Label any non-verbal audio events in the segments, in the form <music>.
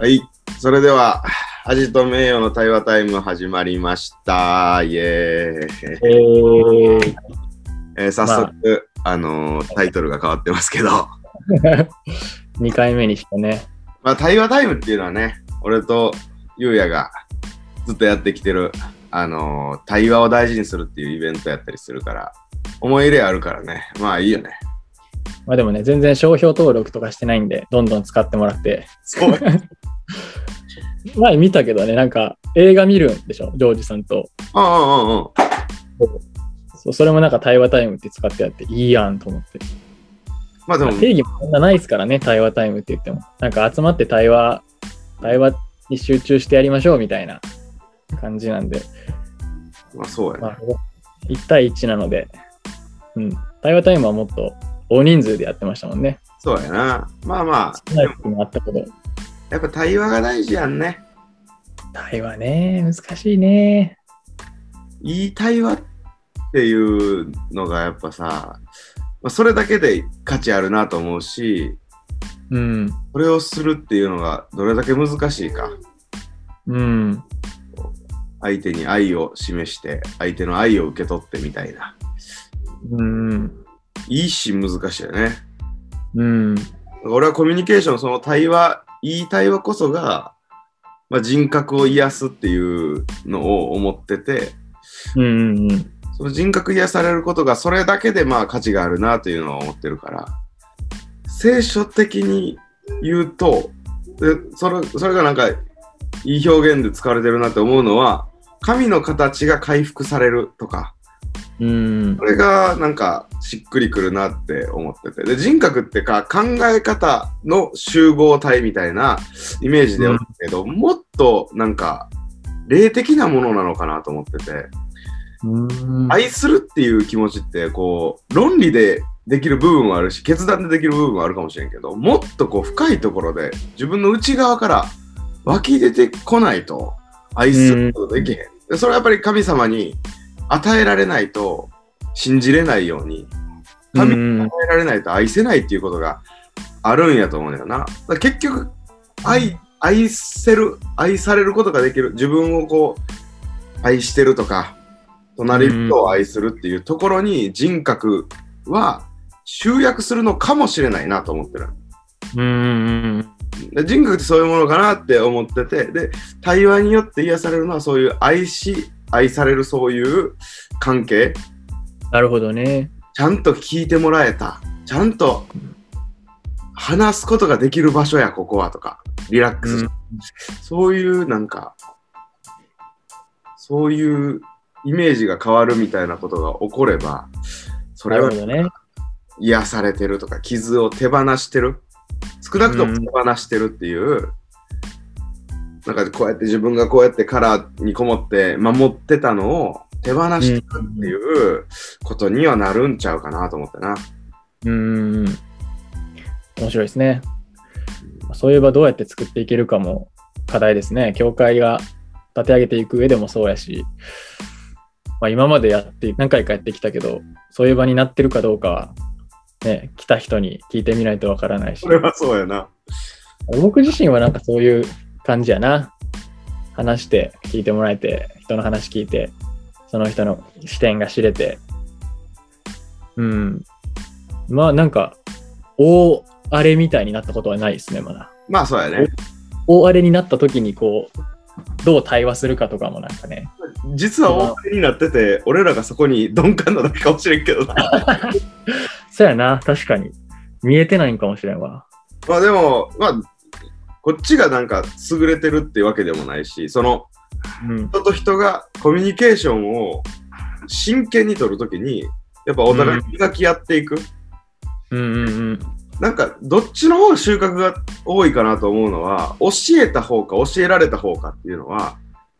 はい、それでは、味と名誉の対話タイム始まりました。イエーイ。えー、えー早速、あのータイトルが変わってますけど、<laughs> 2回目にしてね。まあ、対話タイムっていうのはね、俺とゆうやがずっとやってきてる、あのー対話を大事にするっていうイベントやったりするから、思い入れあるからね、まあいいよね。まあでもね、全然商標登録とかしてないんで、どんどん使ってもらって。そう。<laughs> <laughs> 前見たけどね、なんか映画見るんでしょ、ジョージさんと。うんうんうんうん。そうそれもなんか対話タイムって使ってやって、いいやんと思って。まあでも、定義もそんなないですからね、対話タイムって言っても。なんか集まって対話、対話に集中してやりましょうみたいな感じなんで、まあそうやね。まあ、1対1なので、うん、対話タイムはもっと大人数でやってましたもんね。そうやな。まあまあ、少ない時もあったけど、やっぱ対話が大事やんね。対話ね、難しいね。いい対話っていうのがやっぱさ、まあ、それだけで価値あるなと思うし、うん。それをするっていうのがどれだけ難しいか。うん。相手に愛を示して、相手の愛を受け取ってみたいな。うん。いいし難しいよね。うん。俺はコミュニケーション、その対話、いい対話こそが、まあ、人格を癒すっていうのを思ってて、うん。うん。その人格癒されることがそれだけでまあ価値があるなというのは思ってるから、聖書的に言うと、でそれそれがなんかいい表現で使われてるなって思うのは、神の形が回復されるとか、うん。そ。れがなんかしっくりくるなって思ってて、で人格ってか考え方の集合体みたいなイメージで思うけど、もっとなんか霊的なものなのかなと思ってて、うん。愛するっていう気持ちってこう論理でできる部分はあるし決断でできる部分はあるかもしれんけどもっとこう深いところで自分の内側から湧き出てこないと愛することできへん、でそれはやっぱり神様に与えられないと信じれないように神に与えられないと愛せないっていうことがあるんやと思うんだよな結局愛愛せる愛されることができる。自分をこう愛してるとか隣人を愛するっていうところに人格は集約するのかもしれないなと思ってる。うん。で人格ってそういうものかなって思ってて、で、対話によって癒されるのはそういう愛し、愛されるそういう関係、なるほどね。ちゃんと聞いてもらえた、ちゃんと話すことができる場所や、ここはとか、リラックスして、そういうなんか、そういうイメージが変わるみたいなことが起これば、それは。癒されてるとか、傷を手放してる。少なくとも手放してるっていう、なんかこうやって自分がこうやってカラーにこもって守ってたのを手放してるっていうことにはなるんちゃうかなと思ってな。うん。面白いですね。そういえばどうやって作っていけるかも課題ですね。教会が立て上げていく上でもそうやし、まあ、今までやって何回かやってきたけど、そういう場になってるかどうかは、ね、来た人に聞いてみないとわからないしそ、れはそうやな。僕自身はなんかそういう感じやな。話して聞いてもらえて、人の話聞いて、その人の視点が知れて、うん。まあなんか、大荒れみたいになったことはないですね、まだ。まあそうやね。大荒れになった時にこう、どう対話するかとかもなんかね。実は大手になってて、俺らがそこに鈍感なだけかもしれんけどな。<laughs> そうやな、確かに。見えてないんかもしれんわ。まあでも、まあ、こっちがなんか優れてるってわけでもないし、そのうん。人と人がコミュニケーションを真剣に取るときに、やっぱお互い磨き合っていく。うんうんうん。なんか、どっちの方が収穫が多いかなと思うのは、教えた方か教えられた方かっていうのは、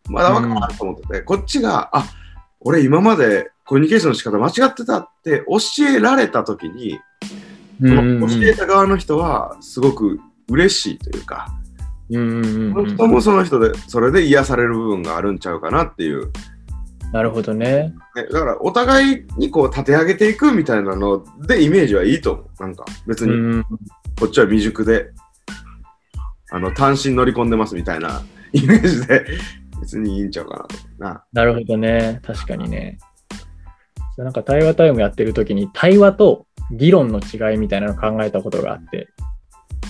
まだ分からないと思ってて、こっちが、あ、俺今までコミュニケーションの仕方間違ってたって教えられたときに、その教えた側の人はすごく嬉しいというか、うんうんうん人もその人で、それで癒される部分があるんちゃうかなっていう。なるほどね。ね、だから、お互いにこう立て上げていくみたいなのでイメージはいいと思う。なんか、別にうんこっちは未熟で、あの単身乗り込んでますみたいな <laughs> イメージで別にいいんちゃうかなとな。なるほどね。確かにね。なんか対話タイムやってる時に対話と議論の違いみたいなのを考えたことがあって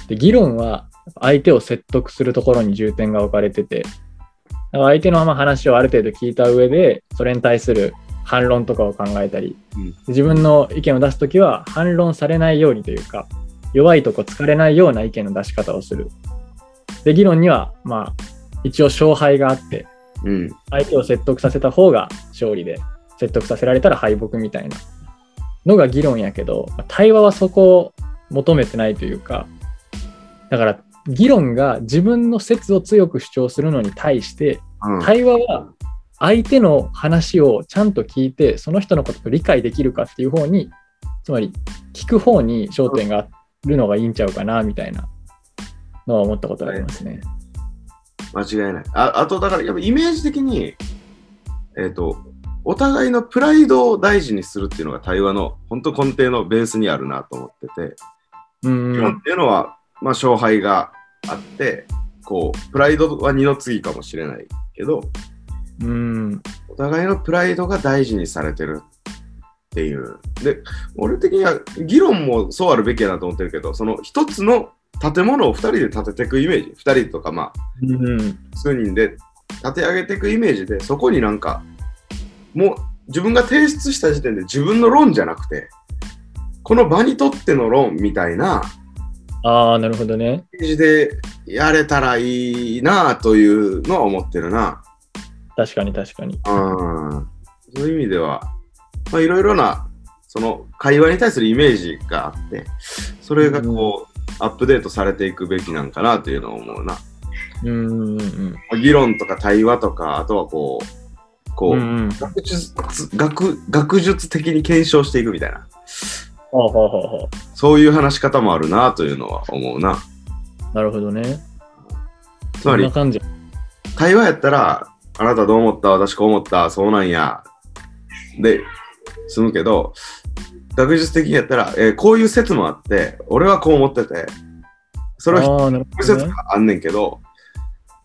で議論は相手を説得するところに重点が置かれててだから相手のまま話をある程度聞いた上でそれに対する反論とかを考えたり、うん自分の意見を出す時は反論されないようにというか弱いとこ疲れないような意見の出し方をするで議論にはまあ一応勝敗があってうん。相手を説得させた方が勝利で説得させられたら敗北みたいなのが議論やけど対話はそこを求めてないというかだから議論が自分の説を強く主張するのに対してうん対話は相手の話をちゃんと聞いてその人のことを理解できるかっていう方につまり聞く方に焦点があるのがいいんちゃうかなみたいなのは思ったことがありますね。間違いない。ああと、だから、やっぱイメージ的に、えっ、と、お互いのプライドを大事にするっていうのが対話の本当根底のベースにあるなと思ってて、うんっていうのは、まあ、勝敗があって、こう、プライドは二の次かもしれないけど、うん。お互いのプライドが大事にされてるっていう。で、俺的には議論もそうあるべきやなと思ってるけど、その一つの建物を二人で建てていくイメージ、二人とかまあ、うん。数人で立て上げていくイメージで、そこになんか、もう自分が提出した時点で自分の論じゃなくて、この場にとっての論みたいなああなるほどね。イメージでやれたらいいなというのは思ってるな。確かに確かに。うん。そういう意味では、まあいろいろな、その会話に対するイメージがあって、それがこう、アップデートされていくべきなんかなというのを思うな。うんうんうん議論とか対話とか、あとはこう、こう、うんうん。学術学学術的に検証していくみたいな、ほうほうほうほそういう話し方もあるなというのは思うな。う。なるほどね。つまり、そんな感じ。対話やったら、あなたどう思った？私こう思った？そうなんや。で、済むけど、学術的にやったら、えーこういう説もあって、俺はこう思ってて、それはああ、なるほどね。があんねんけど、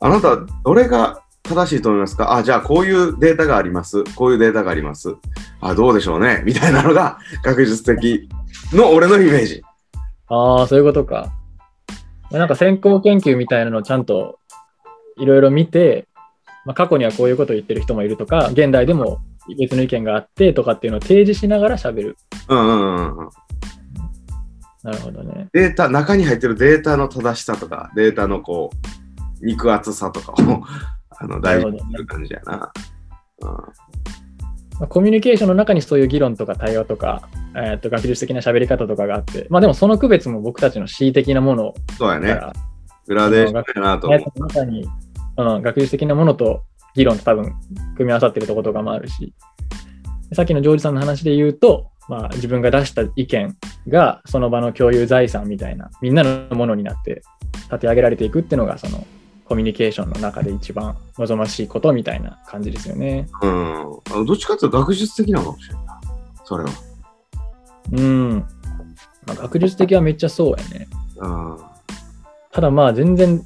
あなた、どれが正しいと思いますか？あ、じゃあこういうデータがあります。こういうデータがあります。あ、どうでしょうね？みたいなのが学術的の俺のイメージ。ああ、そういうことか。なんか先行研究みたいなのをちゃんといろいろ見て、まあ、過去にはこういうことを言ってる人もいるとか、現代でも別の意見があってとかっていうのを提示しながら喋る。うんうんうんうん。なるほどね。データ、中に入ってるデータの正しさとか、データのこう、肉厚さとかをあの大事にする感じやな。うんまあ、コミュニケーションの中にそういう議論とか対話とか、えー、と学術的な喋り方とかがあって、まあでもその区別も僕たちの恣意的なものそうやね。グラデーションやなと思う。に、うん、学術的なものと議論と多分組み合わさってるところとかもあるし、さっきのジョージさんの話で言うと、まあ、自分が出した意見がその場の共有財産みたいな、みんなのものになって立て上げられていくっていうのが、そのコミュニケーションの中で一番望ましいことみたいな感じですよね。うん。あのどっちかっていうと学術的なのかもしれんない。それは。うん。まあ、学術的はめっちゃそうやね。うん。ただまあ全然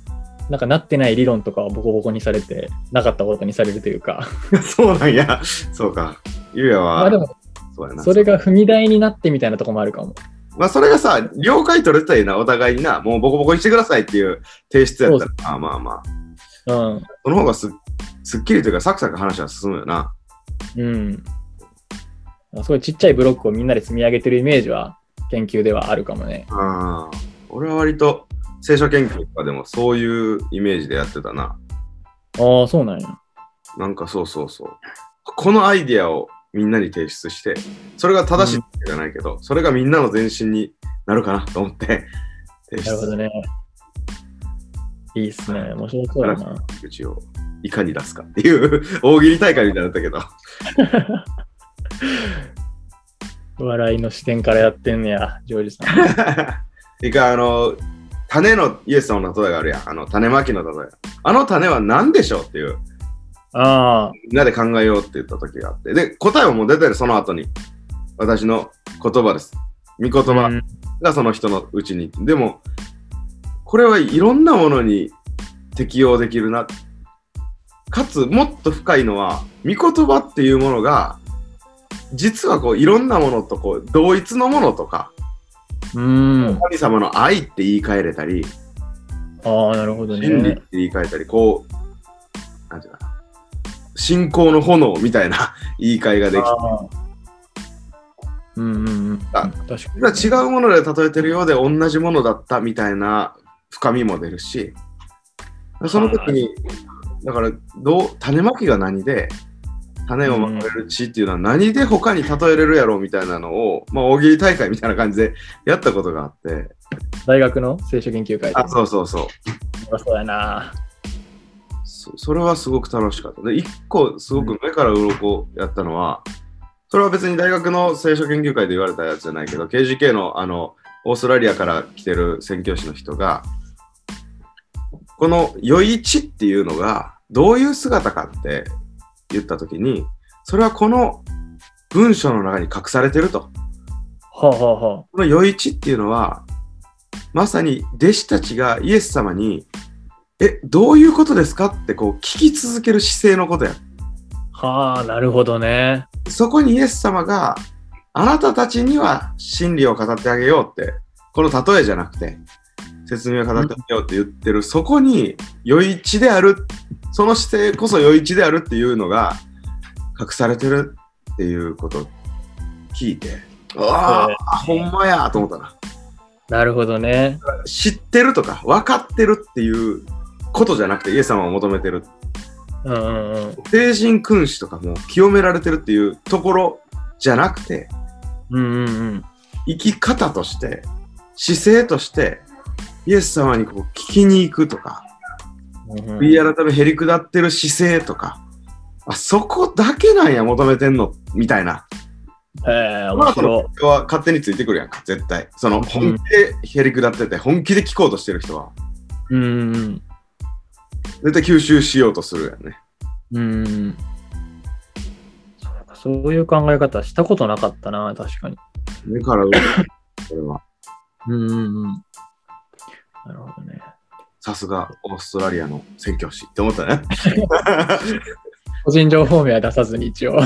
なんかなってない理論とかはボコボコにされてなかったことにされるというか、<laughs> そうなんや。そうか。ゆうやは、まあでも。それが踏み台になってみたいなとこもあるかも。まあ、それがさ、了解取れてたらいいな、お互いにな、もうボコボコにしてくださいっていう提出やったら、まあまあまあ、うん。その方がすすっきりというか、サクサク話は進むよな。うん。すごいちっちゃいブロックをみんなで積み上げてるイメージは研究ではあるかもね。あ俺は割と聖書研究とかでもそういうイメージでやってたな。ああ、そうなんや。なんかそうそうそう。このアイディアをみんなに提出して、それが正しいわけじゃないけど、それがみんなの前進になるかなと思って提出なるほどね。いいっすね。面白そうだな。口をいかに出すかっていう <laughs> 大喜利大会みたいになったけど。<laughs> 笑いの視点からやってんねや、ジョージさん。<laughs> いかあの、種のイエス様の例えがあるやん。あの、種まきの例え。あの種は何でしょうっていう、あみんなで考えようって言った時があって。で、答えはもう出てる、その後に。私の言葉です。御言あ。葉うんがその人のうちに。でも、これはいろんなものに適用できるな。かつ、もっと深いのは、御言葉っていうものが、実はこういろんなものとこう同一のものとか、うん。神様の愛って言い換えれたり、ああ、なるほどね真理って。言い換えたり、こう、信仰の炎みたいな <laughs> 言い換えができて、うんうんうん。あ確か違うもので例えてるようで同じものだったみたいな深みも出るし、その時に、だからどう、種まきが何で、種をまかれる地っていうのは何で他に例えれるやろうみたいなのを、まあ、大喜利大会みたいな感じで <laughs> やったことがあって、大学の聖書研究会で。あ、そうそうそう。そうやな。そそれはすごく楽しかった。で、一個すごく目から鱗やったのは、それは別に大学の聖書研究会で言われたやつじゃないけど、KGK のあの、オーストラリアから来てる宣教師の人が、この余市っていうのがどういう姿かって言ったときに、それはこの文章の中に隠されてると。はあはあはこの余市っていうのは、まさに弟子たちがイエス様に、え、どういうことですか？ってこう聞き続ける姿勢のことや。あ。はあ、なるほどね。そこにイエス様が、あなたたちには真理を語ってあげようって、この例えじゃなくて、説明を語ってあげようって言ってる、そこに余市である、その姿勢こそ余市であるっていうのが隠されてるっていうことを聞いて、ああ、ほんまやと思ったな。なるほどね。知ってるとか分かってるっていうことじゃなくてイエス様を求めてるうんうんうん。聖人君主とかも清められてるっていうところじゃなくてうんうんうん。生き方として姿勢としてイエス様にこう聞きに行くとかうんうん悔い改めへり下ってる姿勢とかあそこだけなんや求めてんのみたいなへえ、その後の面白い。人は勝手についてくるやんか絶対その本気でへり下ってて本気で聞こうとしてる人はうんうん絶対吸収しようとするやんねうん。うん。そういう考え方したことなかったな、確かに。目から上これはうんうんうん。なるほどね。さすがオーストラリアの宣教師って思ったね。個人情報名は出さずに一応。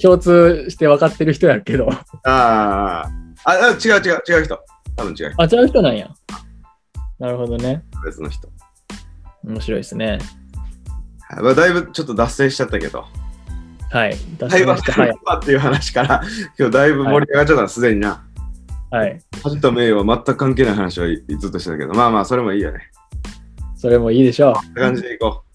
共通して分かってる人やけど。あーあ、あ違う違う違う人。多分違う人。あ、違う人なんや。なるほどね。別の人。面白いですね。はいまあ、だいぶちょっと脱線しちゃったけど、はい。出し対話ました。はい。っていう話から、<laughs> 今日だいぶ盛り上がっちゃったな、すでにな。はい。恥と名誉は全く関係ない話をずっとしてたけど、まあまあ、それもいいよね。それもいいでしょう。こんな感じでいこう。